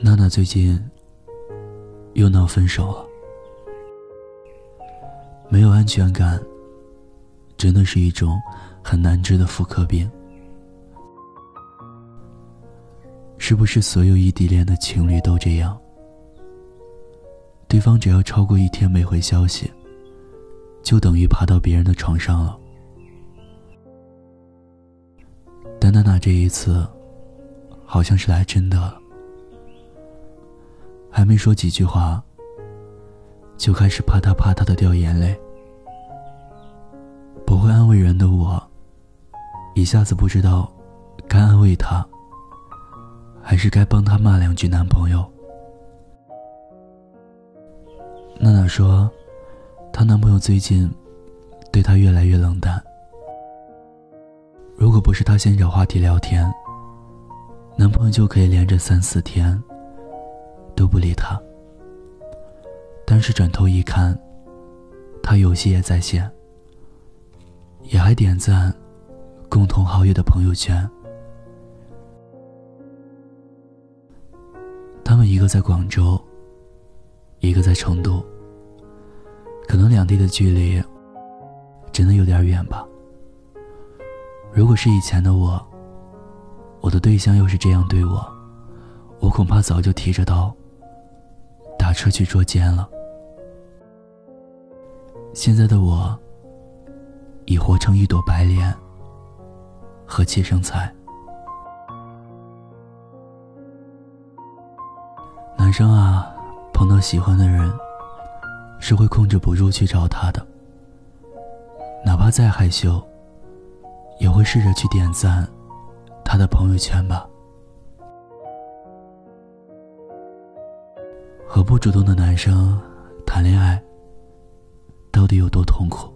娜娜最近又闹分手了，没有安全感，真的是一种很难治的妇科病。是不是所有异地恋的情侣都这样？对方只要超过一天没回消息，就等于爬到别人的床上了。但娜娜这一次，好像是来真的了。还没说几句话，就开始啪嗒啪嗒的掉眼泪。不会安慰人的我，一下子不知道该安慰她，还是该帮她骂两句男朋友。娜娜说，她男朋友最近对她越来越冷淡。如果不是她先找话题聊天，男朋友就可以连着三四天。都不理他，但是转头一看，他游戏也在线，也还点赞共同好友的朋友圈。他们一个在广州，一个在成都，可能两地的距离真的有点远吧。如果是以前的我，我的对象又是这样对我，我恐怕早就提着刀。打车去捉奸了。现在的我，已活成一朵白莲和寄生菜。男生啊，碰到喜欢的人，是会控制不住去找他的，哪怕再害羞，也会试着去点赞他的朋友圈吧。和不主动的男生谈恋爱，到底有多痛苦？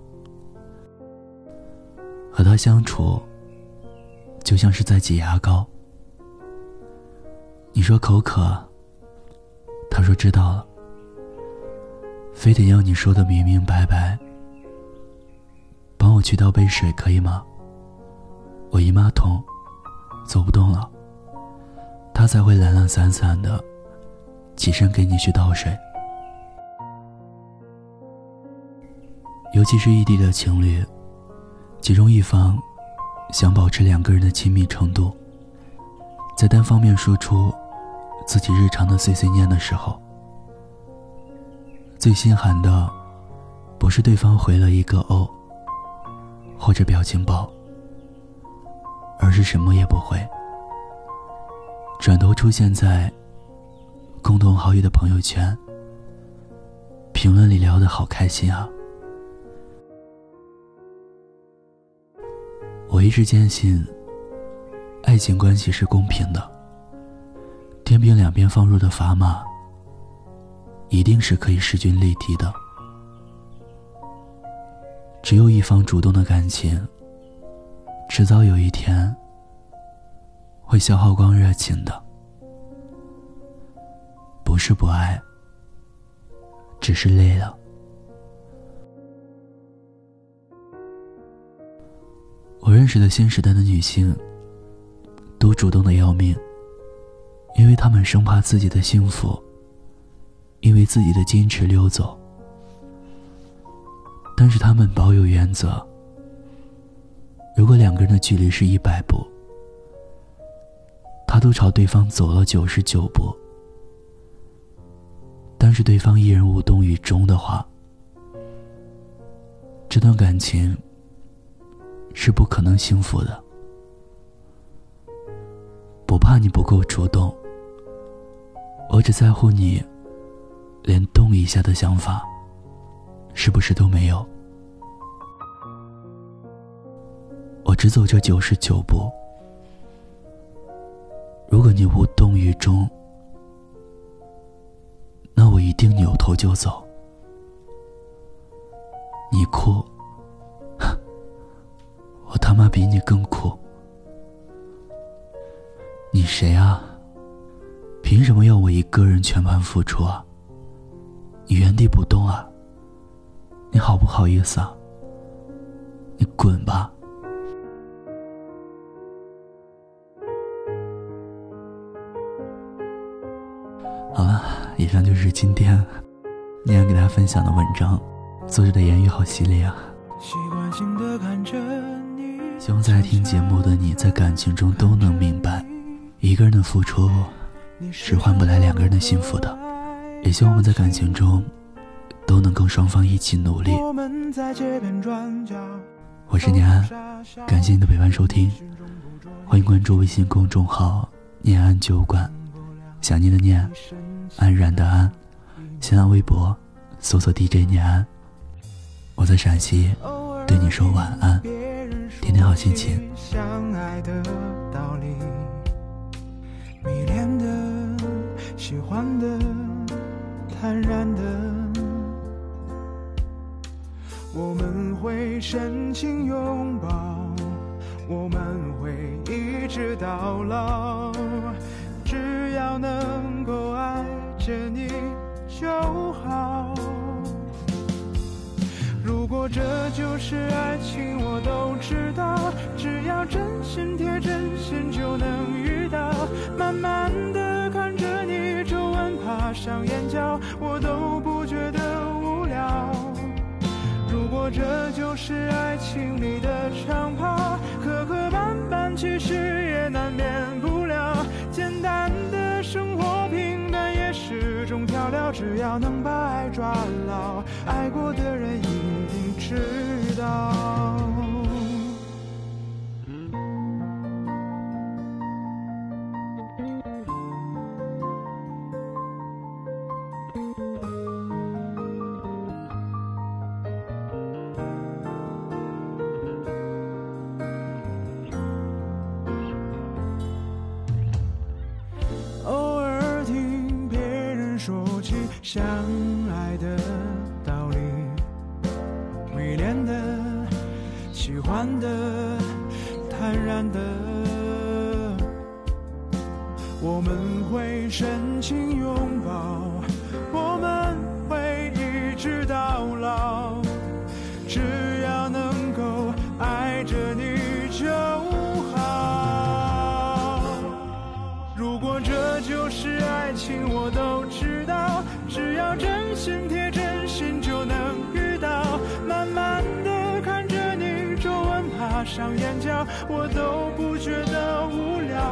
和他相处，就像是在挤牙膏。你说口渴，他说知道了，非得要你说的明明白白。帮我去倒杯水可以吗？我姨妈痛，走不动了，他才会懒懒散散的。起身给你去倒水，尤其是异地的情侣，其中一方想保持两个人的亲密程度，在单方面说出自己日常的碎碎念的时候，最心寒的不是对方回了一个“哦”或者表情包，而是什么也不回，转头出现在。共同好友的朋友圈评论里聊得好开心啊！我一直坚信，爱情关系是公平的，天平两边放入的砝码，一定是可以势均力敌的。只有一方主动的感情，迟早有一天会消耗光热情的。是不爱，只是累了。我认识的新时代的女性，都主动的要命，因为她们生怕自己的幸福，因为自己的矜持溜走。但是她们保有原则，如果两个人的距离是一百步，她都朝对方走了九十九步。但是对方依然无动于衷的话，这段感情是不可能幸福的。不怕你不够主动，我只在乎你连动一下的想法，是不是都没有？我只走这九十九步，如果你无动于衷。那我一定扭头就走。你哭，我他妈比你更哭。你谁啊？凭什么要我一个人全盘付出啊？你原地不动啊？你好不好意思啊？你滚吧！好了以上就是今天念安给大家分享的文章，作者的言语好犀利啊！习惯性的看着你希望在听节目的你在感情中都能明白，一个人的付出是换不来两个人的幸福的。也希望我们在感情中都能跟双方一起努力。我是念安，感谢你的陪伴收听，欢迎关注微信公众号“念安酒馆”，想念的念。安然的安，新浪微博搜索 DJ 念安，我在陕西对你说晚安，天天好心情。迷恋的、喜欢的、坦然的，我们会深情拥抱，我们会一直到老，着你就好。如果这就是爱情，我都知道。只要真心贴真心，就能遇到。慢慢的看着你皱纹爬上眼角，我都不觉得无聊。如果这就是爱情里的长跑，磕磕绊绊，其实也难免只要能把爱抓牢，爱过的人一定知道。迷恋的、喜欢的、坦然的，我们会深情拥抱，我们会一直到老，只要能够爱着你就好。如果这就是爱情，我都知道。只要真心贴真上眼角，我都不觉得无聊。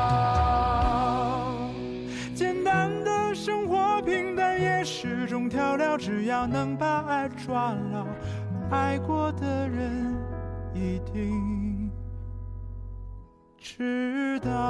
调料。只要能把爱抓牢，爱过的人一定知道。